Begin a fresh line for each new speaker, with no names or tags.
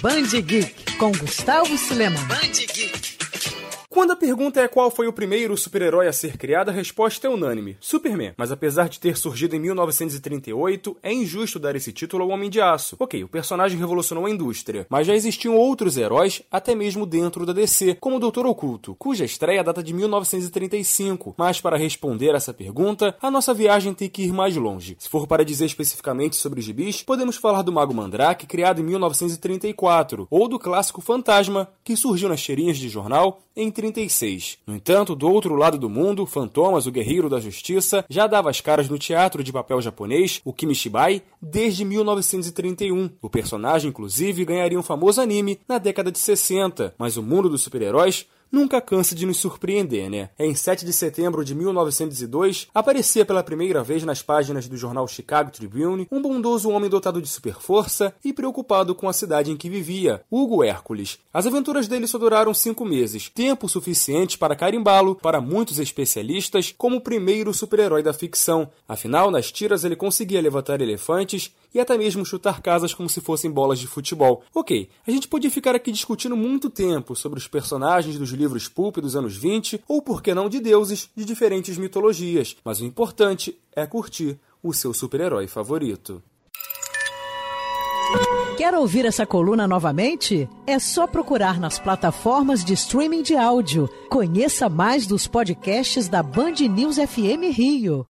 Band Geek com Gustavo Suleman.
Band Geek.
Quando a pergunta é qual foi o primeiro super-herói a ser criado, a resposta é unânime: Superman. Mas apesar de ter surgido em 1938, é injusto dar esse título ao Homem de Aço. Ok, o personagem revolucionou a indústria, mas já existiam outros heróis, até mesmo dentro da DC, como o Doutor Oculto, cuja estreia data de 1935. Mas para responder essa pergunta, a nossa viagem tem que ir mais longe. Se for para dizer especificamente sobre gibis, podemos falar do Mago Mandrake, criado em 1934, ou do clássico Fantasma, que surgiu nas cheirinhas de jornal em 36. No entanto, do outro lado do mundo, Fantomas, o Guerreiro da Justiça, já dava as caras no teatro de papel japonês, o Kimishibai, desde 1931. O personagem, inclusive, ganharia um famoso anime na década de 60, mas o mundo dos super-heróis nunca cansa de nos surpreender, né? Em 7 de setembro de 1902, aparecia pela primeira vez nas páginas do jornal Chicago Tribune um bondoso homem dotado de superforça e preocupado com a cidade em que vivia, Hugo Hércules. As aventuras dele só duraram cinco meses, tempo suficiente para carimbá-lo, para muitos especialistas, como o primeiro super-herói da ficção. Afinal, nas tiras ele conseguia levantar elefantes e até mesmo chutar casas como se fossem bolas de futebol. Ok, a gente podia ficar aqui discutindo muito tempo sobre os personagens dos livros pulp dos anos 20 ou, por que não, de deuses de diferentes mitologias, mas o importante é curtir o seu super-herói favorito.
Quer ouvir essa coluna novamente? É só procurar nas plataformas de streaming de áudio. Conheça mais dos podcasts da Band News FM Rio.